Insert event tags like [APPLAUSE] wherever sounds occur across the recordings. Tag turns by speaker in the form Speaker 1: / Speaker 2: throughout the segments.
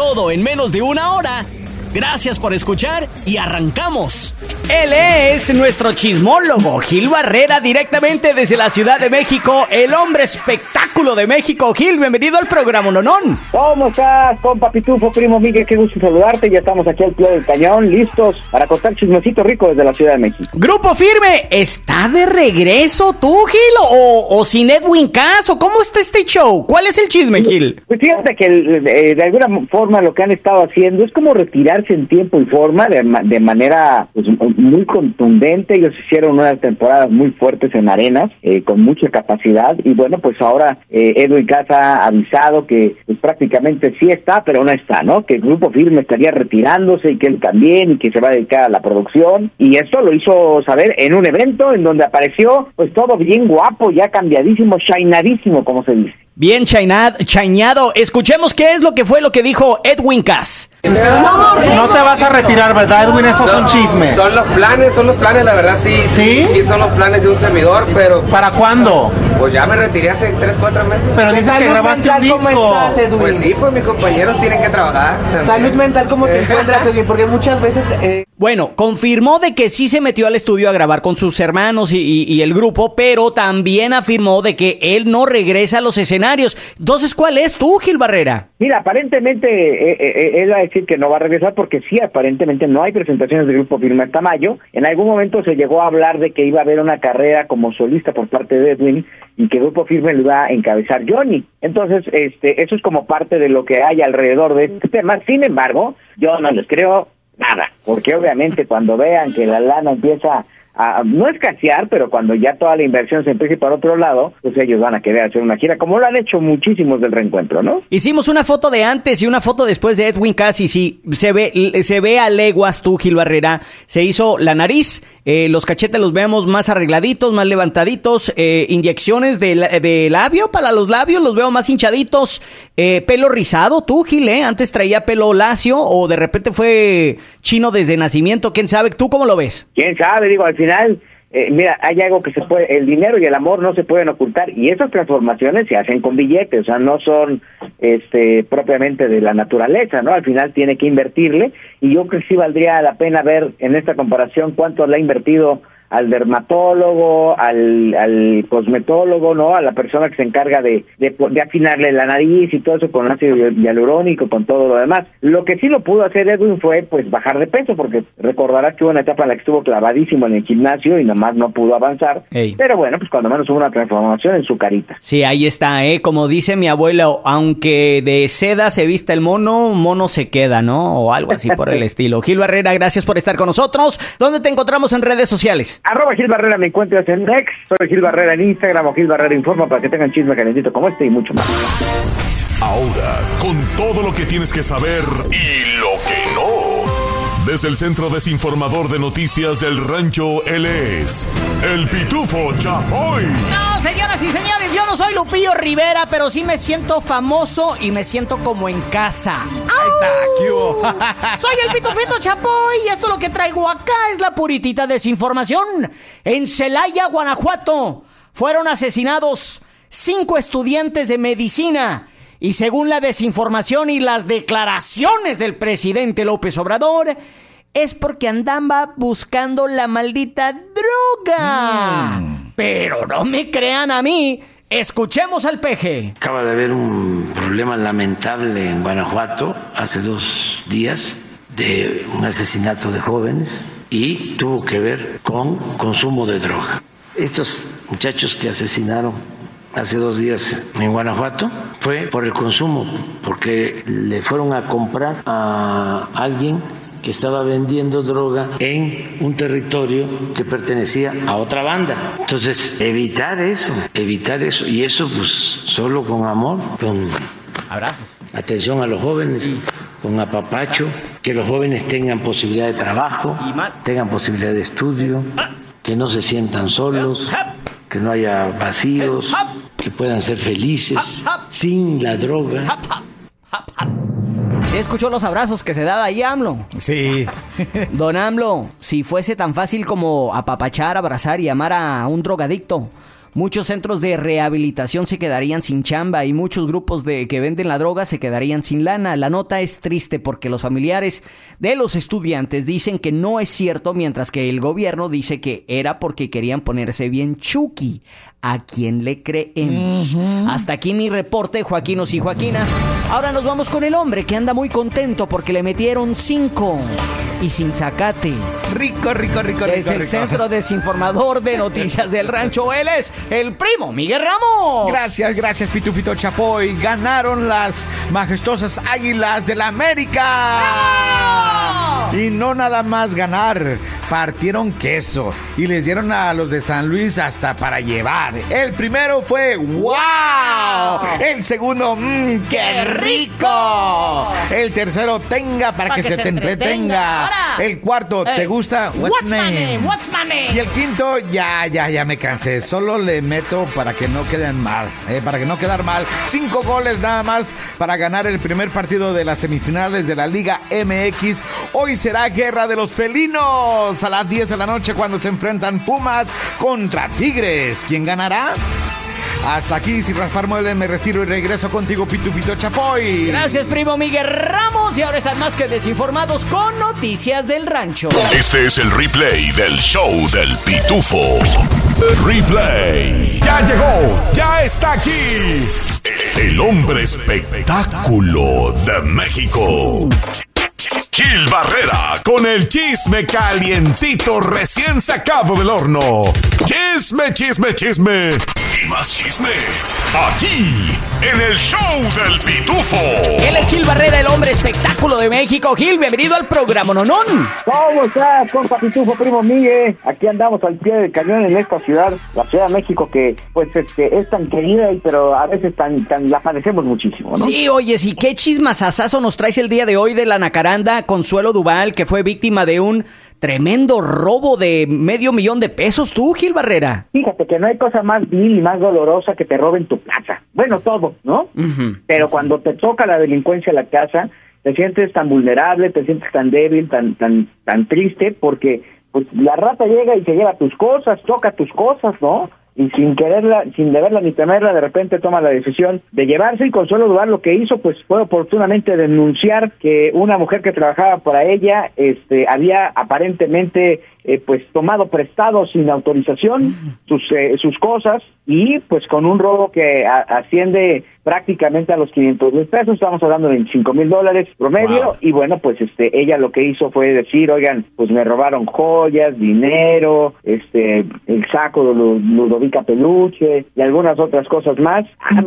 Speaker 1: Todo en menos de una hora. Gracias por escuchar y arrancamos. Él es nuestro chismólogo, Gil Barrera, directamente desde la Ciudad de México, el hombre espectáculo de México. Gil, bienvenido al programa Nonón.
Speaker 2: ¿Cómo estás, compa Pitufo, primo Miguel? Qué gusto saludarte. Ya estamos aquí al pie del cañón, listos para contar chismecito rico desde la Ciudad de México.
Speaker 1: Grupo Firme, ¿está de regreso tú, Gil? ¿O, o sin Edwin Cass? ¿O cómo está este show? ¿Cuál es el chisme, Gil?
Speaker 2: Pues fíjate que eh, de alguna forma lo que han estado haciendo es como retirarse en tiempo y forma de, de manera pues, muy contundente. Ellos hicieron unas temporadas muy fuertes en arenas, eh, con mucha capacidad. Y bueno, pues ahora eh, Edwin Casa ha avisado que pues, prácticamente sí está, pero no está, ¿no? Que el grupo firme estaría retirándose y que él también, y que se va a dedicar a la producción. Y esto lo hizo saber en un evento en donde apareció, pues todo bien guapo, ya cambiadísimo, shinadísimo, como se dice.
Speaker 1: Bien chañado. Escuchemos qué es lo que fue lo que dijo Edwin Cass.
Speaker 3: No te vas a retirar, ¿verdad, Edwin? Eso es un chisme.
Speaker 4: Son los planes, son los planes, la verdad sí.
Speaker 3: ¿Sí?
Speaker 4: Sí, son los planes de un servidor, pero...
Speaker 3: ¿Para cuándo?
Speaker 4: Pues ya me retiré hace 3, 4 meses.
Speaker 3: Pero dices que grabaste un disco.
Speaker 4: Pues sí, pues mis compañeros tienen que trabajar.
Speaker 5: Salud mental, ¿cómo te encuentras, Edwin? Porque muchas veces... Eh...
Speaker 1: Bueno, confirmó de que sí se metió al estudio a grabar con sus hermanos y, y, y, el grupo, pero también afirmó de que él no regresa a los escenarios. Entonces, ¿cuál es tú, Gil Barrera?
Speaker 2: Mira, aparentemente eh, eh, él va a decir que no va a regresar porque sí, aparentemente no hay presentaciones del grupo Firme hasta mayo. En algún momento se llegó a hablar de que iba a haber una carrera como solista por parte de Edwin y que grupo Firme lo iba a encabezar Johnny. Entonces, este, eso es como parte de lo que hay alrededor de este tema. Sin embargo, yo no les creo nada, porque obviamente cuando vean que la lana empieza a, no escasear, pero cuando ya toda la inversión se empiece para otro lado, pues ellos van a querer hacer una gira, como lo han hecho muchísimos del reencuentro, ¿no?
Speaker 1: Hicimos una foto de antes y una foto después de Edwin Cass y sí, se ve, se ve a leguas tú, Gil Barrera, se hizo la nariz, eh, los cachetes los vemos más arregladitos, más levantaditos, eh, inyecciones de, de, labio para los labios, los veo más hinchaditos, eh, pelo rizado tú, Gil, ¿eh? Antes traía pelo lacio o de repente fue chino desde nacimiento, quién sabe, ¿tú cómo lo ves?
Speaker 2: ¿Quién sabe? Digo, al final, eh, mira, hay algo que se puede, el dinero y el amor no se pueden ocultar y esas transformaciones se hacen con billetes, o sea, no son este propiamente de la naturaleza, ¿no? Al final tiene que invertirle y yo creo que sí valdría la pena ver en esta comparación cuánto le ha invertido al dermatólogo, al, al cosmetólogo, ¿no? A la persona que se encarga de, de, de, afinarle la nariz y todo eso con ácido hialurónico, con todo lo demás. Lo que sí lo pudo hacer Edwin fue, pues, bajar de peso, porque recordarás que hubo una etapa en la que estuvo clavadísimo en el gimnasio y nomás no pudo avanzar. Ey. Pero bueno, pues cuando menos hubo una transformación en su carita.
Speaker 1: Sí, ahí está, ¿eh? Como dice mi abuelo, aunque de seda se vista el mono, mono se queda, ¿no? O algo así por el [LAUGHS] estilo. Gil Barrera, gracias por estar con nosotros. ¿Dónde te encontramos en redes sociales?
Speaker 2: Arroba Gil Barrera me encuentras en Next, soy Gil Barrera en Instagram o Gil Barrera Informa para que tengan chisme calentito como este y mucho más.
Speaker 6: Ahora, con todo lo que tienes que saber y lo que no. Desde el Centro Desinformador de Noticias del Rancho, él es el Pitufo Chapoy.
Speaker 1: No, señoras y señores, yo no soy Lupillo Rivera, pero sí me siento famoso y me siento como en casa. [LAUGHS] Soy el Pitufito Chapoy y esto lo que traigo acá es la puritita desinformación. En Celaya, Guanajuato, fueron asesinados cinco estudiantes de medicina. Y según la desinformación y las declaraciones del presidente López Obrador, es porque andaba buscando la maldita droga. Mm. Pero no me crean a mí. Escuchemos al peje.
Speaker 7: Acaba de haber un problema lamentable en Guanajuato hace dos días de un asesinato de jóvenes y tuvo que ver con consumo de droga. Estos muchachos que asesinaron hace dos días en Guanajuato fue por el consumo, porque le fueron a comprar a alguien que estaba vendiendo droga en un territorio que pertenecía a otra banda. Entonces, evitar eso, evitar eso, y eso pues solo con amor, con
Speaker 1: Abrazos.
Speaker 7: atención a los jóvenes, con apapacho, que los jóvenes tengan posibilidad de trabajo, tengan posibilidad de estudio, que no se sientan solos, que no haya vacíos, que puedan ser felices sin la droga.
Speaker 1: Escuchó los abrazos que se daba ahí AMLO.
Speaker 3: Sí. [LAUGHS]
Speaker 1: Don AMLO, si fuese tan fácil como apapachar, abrazar y amar a un drogadicto, muchos centros de rehabilitación se quedarían sin chamba y muchos grupos de que venden la droga se quedarían sin lana. La nota es triste porque los familiares de los estudiantes dicen que no es cierto, mientras que el gobierno dice que era porque querían ponerse bien chuki. ¿A quién le creemos? Hasta aquí mi reporte, Joaquinos y Joaquinas. Ahora nos vamos con el hombre que anda muy contento porque le metieron cinco y sin zacate.
Speaker 3: Rico, rico, rico, rico.
Speaker 1: Es el
Speaker 3: rico.
Speaker 1: centro desinformador de noticias del rancho. Él es el primo Miguel Ramos.
Speaker 3: Gracias, gracias, Pitufito Chapoy. Ganaron las majestuosas águilas del América. Y no nada más ganar, partieron queso y les dieron a los de San Luis hasta para llevar. El primero fue ¡Wow! El segundo, ¡Mmm, qué rico! El tercero, tenga para, que, se, te entretenga.
Speaker 1: Ahora.
Speaker 3: El cuarto, ¿te gusta?
Speaker 1: What's my name? What's my name?
Speaker 3: Y el quinto, ya, ya, ya me cansé. Solo le meto para que no queden mal. eh, para que no quedar mal. Cinco goles nada más para ganar el primer partido de las semifinales de la Liga MX. Hoy será guerra de los felinos a las 10 de la noche cuando se enfrentan Pumas contra Tigres. ¿Quién ganará? Hasta aquí, sin raspar muebles, me retiro y regreso contigo, Pitufito Chapoy.
Speaker 1: Gracias, primo Miguel Ramos. Y ahora están más que desinformados con noticias del rancho.
Speaker 6: Este es el replay del show del pitufo. Replay. Ya llegó, ya está aquí. El hombre espectáculo de México. Gil Barrera con el chisme calientito recién sacado del horno. Chisme, chisme, chisme. Y más chisme. Aquí, en el show del pitufo.
Speaker 1: Él es Gil Barrera, el hombre espectáculo de México. Gil, bienvenido al programa Nonón.
Speaker 2: ¿Cómo estás, compa Pitufo, primo Miguel? Aquí andamos al pie del cañón en esta ciudad, la Ciudad de México, que pues este, es tan querida, y- pero a veces tan, tan la padecemos muchísimo, ¿no?
Speaker 1: Sí, oye, sí, qué chismasazazo nos traes el día de hoy de la Nacaranda Consuelo Duval, que fue víctima de un tremendo robo de medio millón de pesos. ¿Tú, Gil Barrera?
Speaker 2: Fíjate que no hay cosa más vil y más dolorosa que te roben tu casa. Bueno, todo, ¿no? Pero cuando te toca la delincuencia en la casa, te sientes tan vulnerable, te sientes tan débil, tan tan tan triste, porque pues la rata llega y se lleva tus cosas, toca tus cosas, ¿no? Y sin quererla, sin deberla ni temerla, de repente toma la decisión de llevarse y Consuelo Duval lo que hizo, pues fue oportunamente denunciar que una mujer que trabajaba para ella, este, había aparentemente, eh, pues tomado prestado sin autorización sus eh, sus cosas y pues con un robo que a- asciende prácticamente a los 500 mil pesos, estamos hablando de 25 mil dólares promedio,
Speaker 3: Wow.
Speaker 2: y bueno, pues este ella lo que hizo fue decir, oigan, pues me robaron joyas, dinero, este el saco de Lu- Ludovica Peluche y algunas otras cosas más.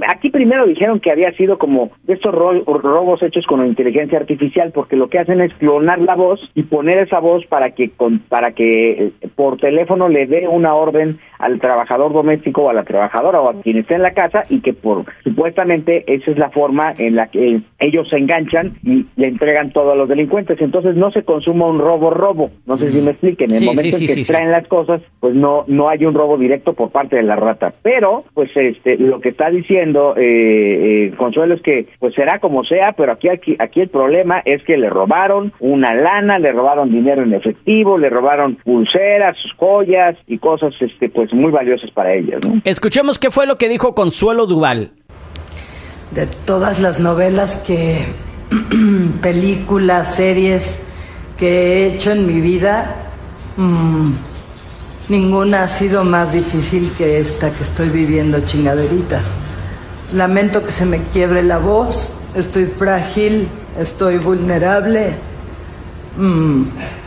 Speaker 2: Aquí primero dijeron que había sido como de estos ro- robos hechos con inteligencia artificial, porque lo que hacen es clonar la voz y poner esa voz para que con, para que eh, por teléfono le dé una orden al trabajador doméstico o a la trabajadora o a quien esté en la casa y que por supuestamente esa es la forma en la que ellos se enganchan y le entregan todo a los delincuentes. Entonces no se consuma un robo robo. No sé si me expliquen. En el
Speaker 1: Sí,
Speaker 2: momento
Speaker 1: sí, sí,
Speaker 2: en que traen las cosas, pues no no hay un robo directo por parte de la rata. Pero pues este lo que está diciendo eh, eh, Consuelo es que pues será como sea, pero aquí aquí aquí el problema es que le robaron una lana, le robaron dinero en efectivo, le robaron pulseras, joyas y cosas este pues muy valiosas para ellas, ¿no?
Speaker 1: Escuchemos qué fue lo que dijo Consuelo Duval.
Speaker 8: de todas las novelas que, [CLEARS THROAT] películas, series que he hecho en mi vida, mm, ninguna ha sido más difícil que esta que estoy viviendo chingaderitas. Lamento que se me quiebre la voz, estoy frágil, estoy vulnerable. Mm,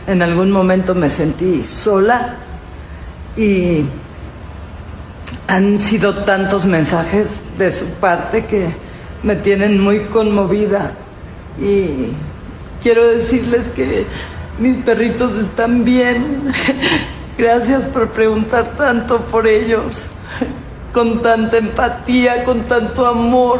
Speaker 8: en algún momento me sentí sola y han sido tantos mensajes de su parte que me tienen muy conmovida y quiero decirles que mis perritos están bien. [LAUGHS] Gracias por preguntar tanto por ellos, con tanta empatía, con tanto amor,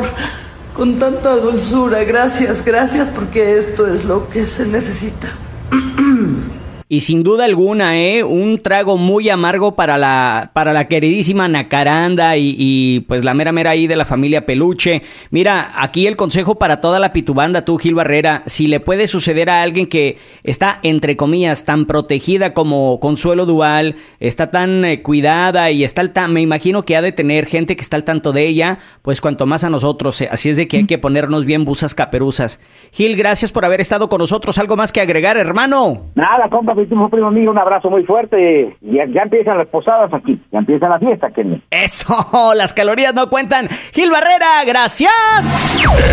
Speaker 8: con tanta dulzura. Gracias, gracias porque esto es lo que se necesita. [CLEARS THROAT]
Speaker 1: Y sin duda alguna, ¿eh? Un trago muy amargo para la, para la queridísima Nacaranda y, y, pues la mera mera ahí de la familia Peluche. Mira, aquí el consejo para toda la pitubanda, tú Gil Barrera, si le puede suceder a alguien que está, entre comillas, tan protegida como Consuelo Dual, está tan eh, cuidada y está al tan, me imagino que ha de tener gente que está al tanto de ella, pues cuanto más a nosotros. eh, Así es de que hay que ponernos bien busas caperuzas. Gil, gracias por haber estado con nosotros. ¿Algo más que agregar, hermano?
Speaker 2: Nada, compa, Pitufo, primo mío, un abrazo muy fuerte. Ya, ya empiezan las posadas aquí, ya empieza la fiesta, Kenny.
Speaker 1: Eso, [LAUGHS] las calorías no cuentan. Gil Barrera, gracias.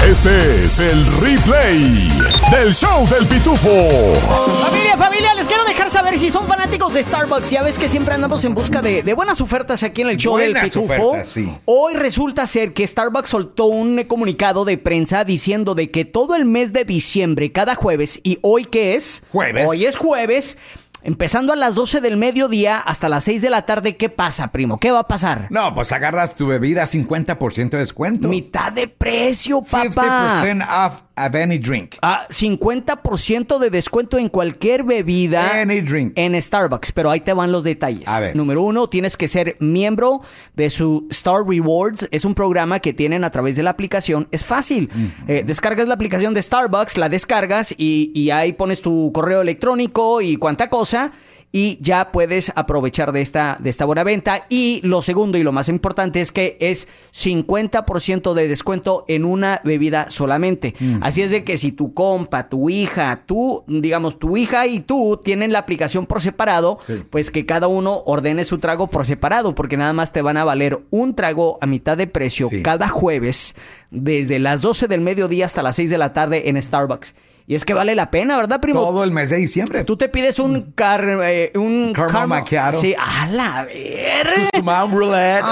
Speaker 6: Este es el replay del show del pitufo.
Speaker 1: Familia, familia, les quiero dejar saber si son fanáticos de Starbucks. Ya ves que siempre andamos en busca de, de buenas ofertas aquí en el show del Pitufo.
Speaker 3: ofertas, sí.
Speaker 1: Hoy resulta ser que Starbucks soltó un comunicado de prensa diciendo de que todo el mes de diciembre, cada jueves, y hoy qué es?
Speaker 3: Jueves.
Speaker 1: Hoy es jueves. Empezando a las 12 del mediodía hasta las 6 de la tarde, ¿qué pasa, primo? ¿Qué va a pasar?
Speaker 3: No, pues agarras tu bebida 50% de descuento.
Speaker 1: Mitad de precio, papá.
Speaker 3: 50% off of any drink.
Speaker 1: Ah, 50% de descuento en cualquier bebida
Speaker 3: Any drink.
Speaker 1: en Starbucks, pero ahí te van los detalles.
Speaker 3: A ver.
Speaker 1: Número uno, tienes que ser miembro de su Star Rewards. Es un programa que tienen a través de la aplicación. Es fácil. Eh, descargas la aplicación de Starbucks, la descargas y, y ahí pones tu correo electrónico y cuánta cosa. Y ya puedes aprovechar de esta, de esta buena venta. Y lo segundo y lo más importante es que es 50% de descuento en una bebida solamente. Así es de que si tu compa, tu hija, tú, digamos, tu hija y tú tienen la aplicación por separado, pues que cada uno ordene su trago por separado, porque nada más te van a valer un trago a mitad de precio
Speaker 3: Sí.
Speaker 1: cada jueves, desde las 12 del mediodía hasta las 6 de la tarde en Starbucks. Y es que vale la pena, ¿verdad, primo?
Speaker 3: Todo el mes de diciembre.
Speaker 1: Tú te pides un car, eh, un
Speaker 3: Caramel macchiato.
Speaker 1: Sí, a la ver.
Speaker 3: Sumam roulette.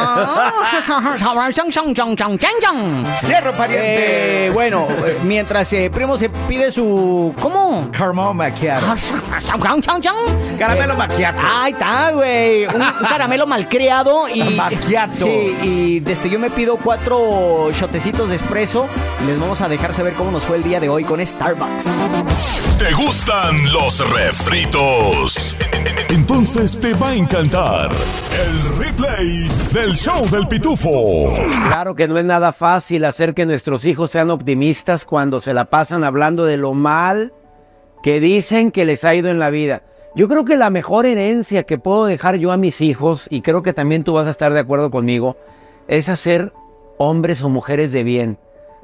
Speaker 3: Hierro pariente.
Speaker 1: Eh, bueno, eh, mientras eh, primo se pide su ¿cómo?
Speaker 3: Caramel macchiato. Caramelo macchiato.
Speaker 1: Ahí está, güey. Un, un caramelo malcriado y. [LAUGHS]
Speaker 3: Macchiato.
Speaker 1: Sí, y desde yo me pido cuatro shotecitos de espresso. Y les vamos a dejar saber cómo nos fue el día de hoy con Starbucks.
Speaker 6: ¿Te gustan los refritos? Entonces te va a encantar el replay del show del pitufo.
Speaker 9: Claro que no es nada fácil hacer que nuestros hijos sean optimistas cuando se la pasan hablando de lo mal que dicen que les ha ido en la vida. Yo creo que la mejor herencia que puedo dejar yo a mis hijos, y creo que también tú vas a estar de acuerdo conmigo, es hacer hombres o mujeres de bien,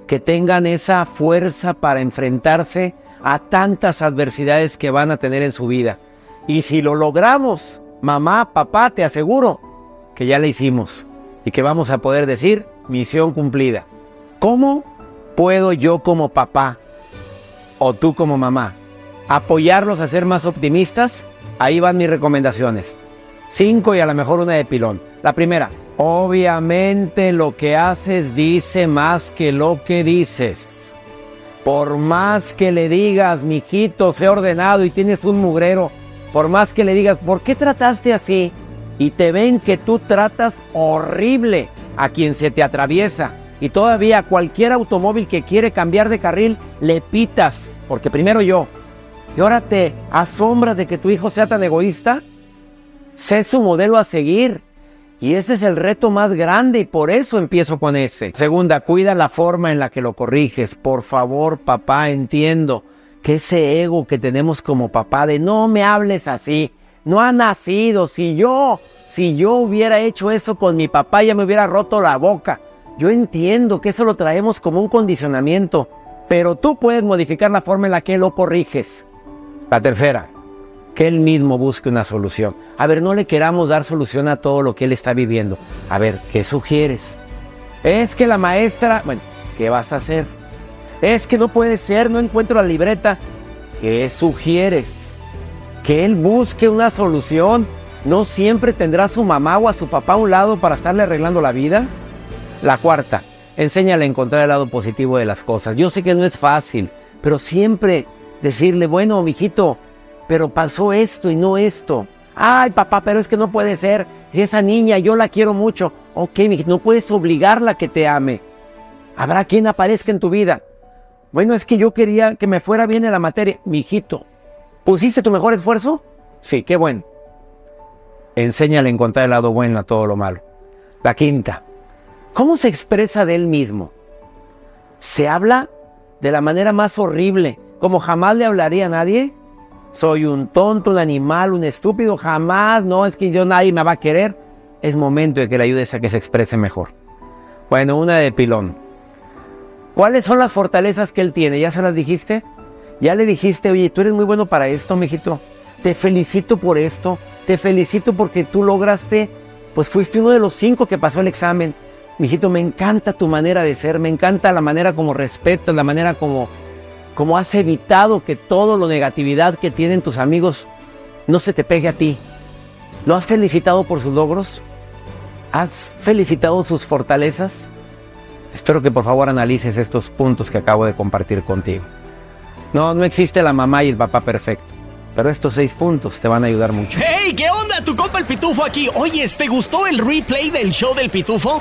Speaker 9: que tengan esa fuerza para enfrentarse a tantas adversidades que van a tener en su vida. Y si lo logramos, mamá, papá, te aseguro que ya le hicimos y que vamos a poder decir misión cumplida. ¿Cómo puedo yo como papá o tú como mamá apoyarlos a ser más optimistas? Ahí van mis recomendaciones. Cinco y a lo mejor una de pilón. La primera, obviamente lo que haces dice más que lo que dices. Por más que le digas, mijito, sé ordenado y tienes un mugrero, por más que le digas, ¿por qué trataste así? Y te ven que tú tratas horrible a quien se te atraviesa. Y todavía cualquier automóvil que quiere cambiar de carril, le pitas. Porque primero yo. Y ahora te asombras de que tu hijo sea tan egoísta. Sé su modelo a seguir. Y ese es el reto más grande y por eso empiezo con ese. Segunda, cuida la forma en la que lo corriges. Por favor, papá, entiendo que ese ego que tenemos como papá de no me hables así, no ha nacido. Si yo, si yo hubiera hecho eso con mi papá, ya me hubiera roto la boca. Yo entiendo que eso lo traemos como un condicionamiento, pero tú puedes modificar la forma en la que lo corriges. La tercera, que él mismo busque una solución. A ver, no le queramos dar solución a todo lo que él está viviendo. A ver, ¿qué sugieres? Es que la maestra, bueno, ¿qué vas a hacer? Es que no puede ser, no encuentro la libreta. ¿Qué sugieres? Que él busque una solución. ¿No siempre tendrá a su mamá o a su papá a un lado para estarle arreglando la vida? La cuarta, enséñale a encontrar el lado positivo de las cosas. Yo sé que no es fácil, pero siempre decirle, bueno, mijito, pero pasó esto y no esto. Ay, papá, pero es que no puede ser. Si esa niña yo la quiero mucho. Ok, no puedes obligarla a que te ame. Habrá quien aparezca en tu vida. Bueno, es que yo quería que me fuera bien en la materia. Mijito, ¿pusiste tu mejor esfuerzo? Sí, qué bueno. Enséñale a encontrar el lado bueno a todo lo malo. La quinta, ¿cómo se expresa de él mismo? Se habla de la manera más horrible, como jamás le hablaría a nadie. Soy un tonto, un animal, un estúpido, jamás, no, es que yo nadie me va a querer. Es momento de que le ayudes a que se exprese mejor. Bueno, una de pilón. ¿Cuáles son las fortalezas que él tiene? ¿Ya se las dijiste? ¿Ya le dijiste, oye, tú eres muy bueno para esto, mijito? Te felicito por esto. Te felicito porque tú lograste, pues fuiste uno de los cinco que pasó el examen. Mijito, me encanta tu manera de ser, me encanta la manera como respetas, la manera como, como has evitado que todo lo negatividad que tienen tus amigos no se te pegue a ti. ¿Lo has felicitado por sus logros? ¿Has felicitado sus fortalezas? Espero que por favor analices estos puntos que acabo de compartir contigo. No, no existe la mamá y el papá perfecto. Pero estos seis puntos te van a ayudar mucho.
Speaker 1: ¡Hey! ¿Qué onda? Tu compa el Pitufo aquí. Oye, ¿te gustó el replay del show del Pitufo?